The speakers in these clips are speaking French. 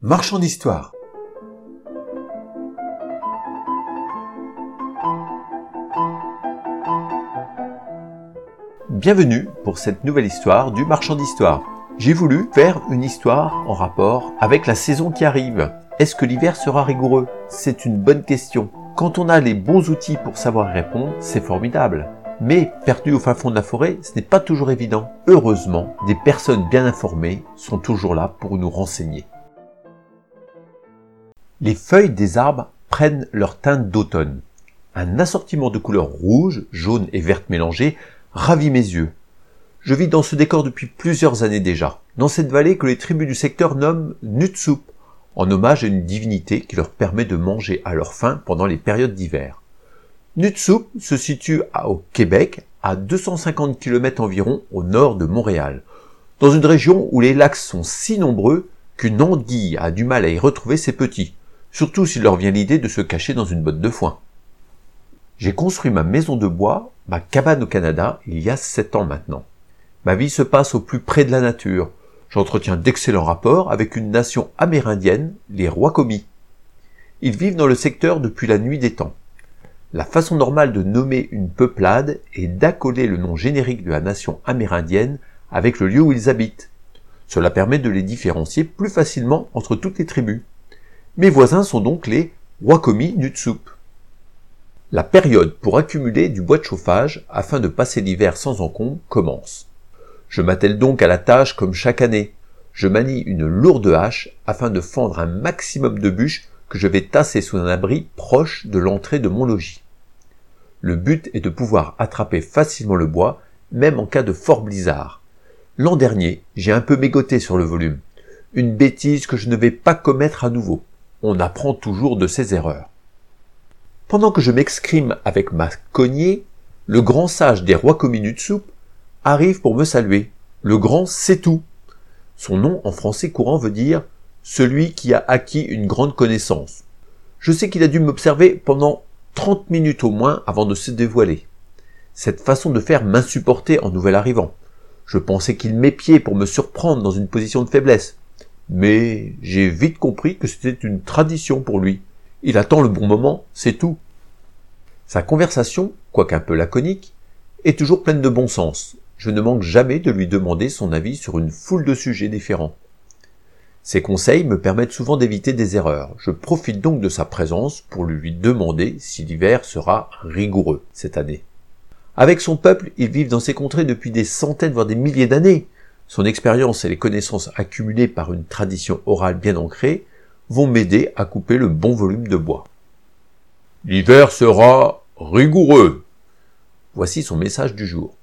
Marchand d'histoire. Bienvenue pour cette nouvelle histoire du marchand d'histoire. J'ai voulu faire une histoire en rapport avec la saison qui arrive. Est-ce que l'hiver sera rigoureux? C'est une bonne question. Quand on a les bons outils pour savoir répondre, c'est formidable. Mais perdu au fin fond de la forêt, ce n'est pas toujours évident. Heureusement, des personnes bien informées sont toujours là pour nous renseigner. Les feuilles des arbres prennent leur teinte d'automne. Un assortiment de couleurs rouges, jaunes et vertes mélangées ravit mes yeux. Je vis dans ce décor depuis plusieurs années déjà, dans cette vallée que les tribus du secteur nomment Nutsup, en hommage à une divinité qui leur permet de manger à leur faim pendant les périodes d'hiver. Nutsup se situe au Québec, à 250 km environ au nord de Montréal, dans une région où les lacs sont si nombreux qu'une anguille a du mal à y retrouver ses petits, surtout s'il leur vient l'idée de se cacher dans une botte de foin. J'ai construit ma maison de bois, ma cabane au Canada, il y a sept ans maintenant. Ma vie se passe au plus près de la nature. J'entretiens d'excellents rapports avec une nation amérindienne, les Rois-Commis. Ils vivent dans le secteur depuis la nuit des temps. La façon normale de nommer une peuplade est d'accoler le nom générique de la nation amérindienne avec le lieu où ils habitent. Cela permet de les différencier plus facilement entre toutes les tribus. Mes voisins sont donc les Wakomi Nutsup. La période pour accumuler du bois de chauffage afin de passer l'hiver sans encombre commence. Je m'attelle donc à la tâche comme chaque année. Je manie une lourde hache afin de fendre un maximum de bûches que je vais tasser sous un abri proche de l'entrée de mon logis. Le but est de pouvoir attraper facilement le bois, même en cas de fort blizzard. L'an dernier, j'ai un peu mégoté sur le volume. Une bêtise que je ne vais pas commettre à nouveau. On apprend toujours de ses erreurs. Pendant que je m'excrime avec ma cognée, le grand sage des rois de soupe arrive pour me saluer. Le grand c'est tout. Son nom en français courant veut dire celui qui a acquis une grande connaissance. Je sais qu'il a dû m'observer pendant 30 minutes au moins avant de se dévoiler. Cette façon de faire m'insupportait en nouvel arrivant. Je pensais qu'il m'épiait pour me surprendre dans une position de faiblesse. Mais j'ai vite compris que c'était une tradition pour lui. Il attend le bon moment, c'est tout. Sa conversation, quoique un peu laconique, est toujours pleine de bon sens. Je ne manque jamais de lui demander son avis sur une foule de sujets différents. Ses conseils me permettent souvent d'éviter des erreurs. Je profite donc de sa présence pour lui demander si l'hiver sera rigoureux cette année. Avec son peuple, ils vivent dans ces contrées depuis des centaines voire des milliers d'années. Son expérience et les connaissances accumulées par une tradition orale bien ancrée vont m'aider à couper le bon volume de bois. L'hiver sera rigoureux. Voici son message du jour.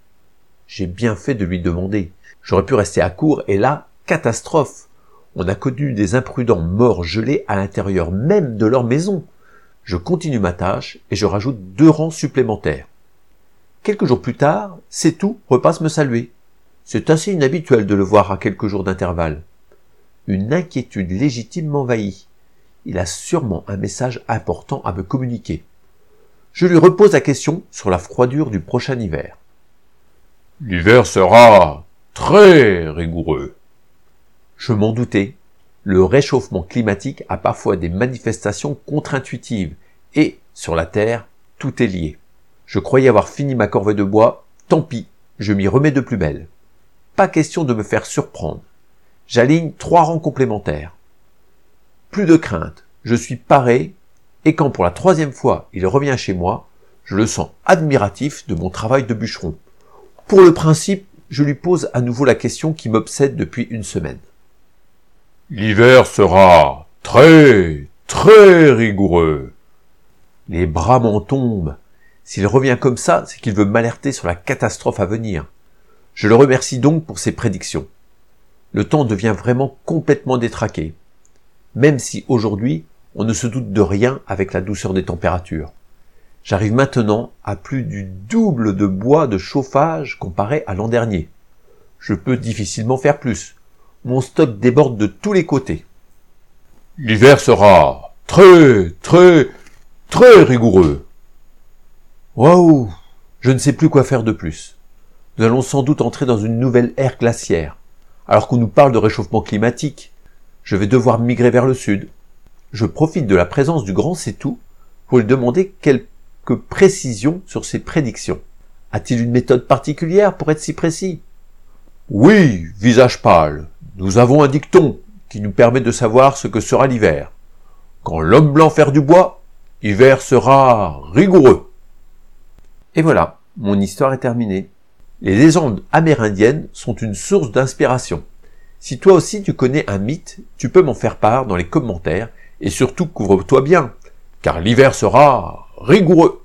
J'ai bien fait de lui demander. J'aurais pu rester à court et là, catastrophe. On a connu des imprudents morts gelés à l'intérieur même de leur maison. Je continue ma tâche et je rajoute deux rangs supplémentaires. Quelques jours plus tard, c'est tout repasse me saluer. C'est assez inhabituel de le voir à quelques jours d'intervalle. Une inquiétude légitime m'envahit. Il a sûrement un message important à me communiquer. Je lui repose la question sur la froidure du prochain hiver. L'hiver sera très rigoureux. Je m'en doutais. Le réchauffement climatique a parfois des manifestations contre-intuitives et, sur la Terre, tout est lié. Je croyais avoir fini ma corvée de bois, tant pis, je m'y remets de plus belle. Pas question de me faire surprendre. J'aligne trois rangs complémentaires. Plus de crainte, je suis paré, et quand pour la troisième fois il revient chez moi, je le sens admiratif de mon travail de bûcheron. Pour le principe, je lui pose à nouveau la question qui m'obsède depuis une semaine. L'hiver sera très, très rigoureux. Les bras m'en tombent. S'il revient comme ça, c'est qu'il veut m'alerter sur la catastrophe à venir. Je le remercie donc pour ses prédictions. Le temps devient vraiment complètement détraqué. Même si aujourd'hui, on ne se doute de rien avec la douceur des températures. J'arrive maintenant à plus du double de bois de chauffage comparé à l'an dernier. Je peux difficilement faire plus mon stock déborde de tous les côtés. L'hiver sera très, très, très rigoureux. Waouh Je ne sais plus quoi faire de plus. Nous allons sans doute entrer dans une nouvelle ère glaciaire. Alors qu'on nous parle de réchauffement climatique, Je vais devoir migrer vers le sud. Je profite de la présence du grand C'est-Tout pour lui demander quelques précisions sur ses prédictions. A-t-il une méthode particulière pour être si précis? Oui, visage pâle. Nous avons un dicton qui nous permet de savoir ce que sera l'hiver. Quand l'homme blanc faire du bois, hiver sera rigoureux. Et voilà, mon histoire est terminée. Les légendes amérindiennes sont une source d'inspiration. Si toi aussi tu connais un mythe, tu peux m'en faire part dans les commentaires et surtout couvre-toi bien, car l'hiver sera rigoureux.